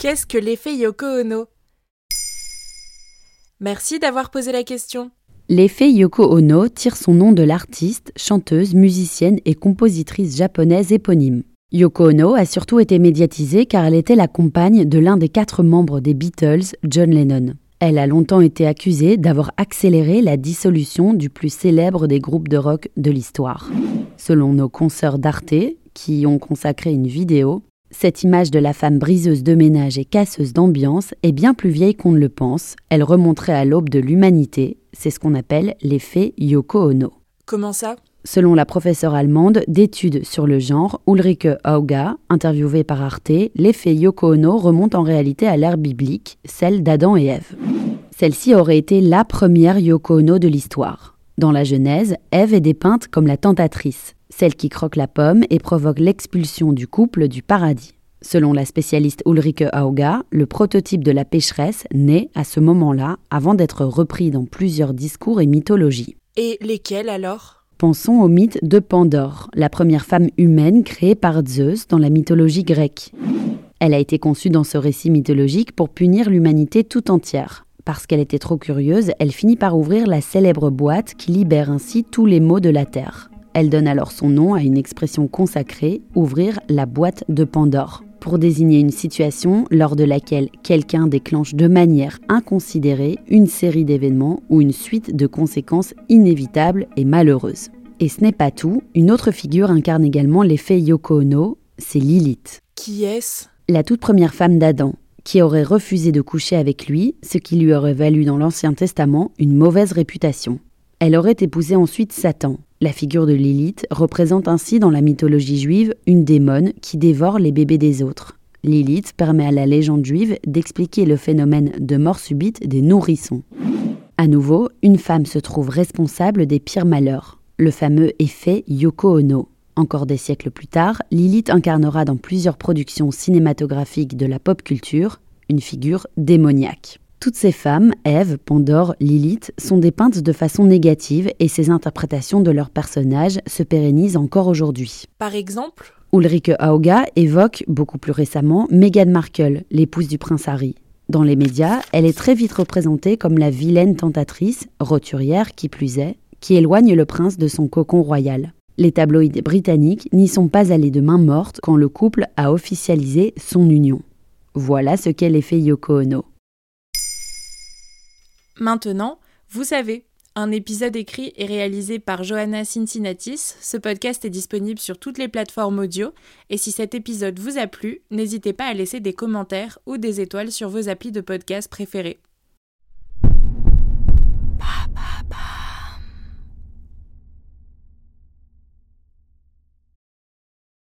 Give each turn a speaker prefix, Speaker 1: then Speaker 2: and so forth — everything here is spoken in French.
Speaker 1: Qu'est-ce que l'effet Yoko Ono? Merci d'avoir posé la question.
Speaker 2: L'effet Yoko Ono tire son nom de l'artiste, chanteuse, musicienne et compositrice japonaise éponyme. Yoko Ono a surtout été médiatisée car elle était la compagne de l'un des quatre membres des Beatles, John Lennon. Elle a longtemps été accusée d'avoir accéléré la dissolution du plus célèbre des groupes de rock de l'histoire. Selon nos consoeurs d'Arte, qui ont consacré une vidéo, cette image de la femme briseuse de ménage et casseuse d'ambiance est bien plus vieille qu'on ne le pense. Elle remonterait à l'aube de l'humanité. C'est ce qu'on appelle l'effet Yoko Ono.
Speaker 1: Comment ça?
Speaker 2: Selon la professeure allemande d'études sur le genre, Ulrike Auga, interviewée par Arte, l'effet Yoko Ono remonte en réalité à l'ère biblique, celle d'Adam et Ève. Celle-ci aurait été la première Yoko Ono de l'histoire. Dans la Genèse, Ève est dépeinte comme la tentatrice, celle qui croque la pomme et provoque l'expulsion du couple du paradis. Selon la spécialiste Ulrike Auga, le prototype de la pécheresse naît à ce moment-là avant d'être repris dans plusieurs discours et mythologies.
Speaker 1: Et lesquels alors?
Speaker 2: Pensons au mythe de Pandore, la première femme humaine créée par Zeus dans la mythologie grecque. Elle a été conçue dans ce récit mythologique pour punir l'humanité tout entière. Parce qu'elle était trop curieuse, elle finit par ouvrir la célèbre boîte qui libère ainsi tous les maux de la terre. Elle donne alors son nom à une expression consacrée, ouvrir la boîte de Pandore pour désigner une situation lors de laquelle quelqu'un déclenche de manière inconsidérée une série d'événements ou une suite de conséquences inévitables et malheureuses. Et ce n'est pas tout, une autre figure incarne également l'effet Yoko Ono, c'est Lilith.
Speaker 1: Qui est-ce?
Speaker 2: La toute première femme d'Adam, qui aurait refusé de coucher avec lui, ce qui lui aurait valu dans l'Ancien Testament une mauvaise réputation. Elle aurait épousé ensuite Satan, la figure de Lilith représente ainsi dans la mythologie juive une démone qui dévore les bébés des autres. Lilith permet à la légende juive d'expliquer le phénomène de mort subite des nourrissons. À nouveau, une femme se trouve responsable des pires malheurs, le fameux effet Yoko Ono. Encore des siècles plus tard, Lilith incarnera dans plusieurs productions cinématographiques de la pop culture une figure démoniaque. Toutes ces femmes, Ève, Pandore, Lilith, sont dépeintes de façon négative et ces interprétations de leurs personnages se pérennisent encore aujourd'hui.
Speaker 1: Par exemple
Speaker 2: Ulrike Auga évoque, beaucoup plus récemment, Meghan Markle, l'épouse du prince Harry. Dans les médias, elle est très vite représentée comme la vilaine tentatrice, roturière qui plus est, qui éloigne le prince de son cocon royal. Les tabloïds britanniques n'y sont pas allés de main morte quand le couple a officialisé son union. Voilà ce qu'est l'effet Yoko Ono.
Speaker 1: Maintenant, vous savez, un épisode écrit et réalisé par Johanna Cincinnatis. Ce podcast est disponible sur toutes les plateformes audio. Et si cet épisode vous a plu, n'hésitez pas à laisser des commentaires ou des étoiles sur vos applis de podcast préférés.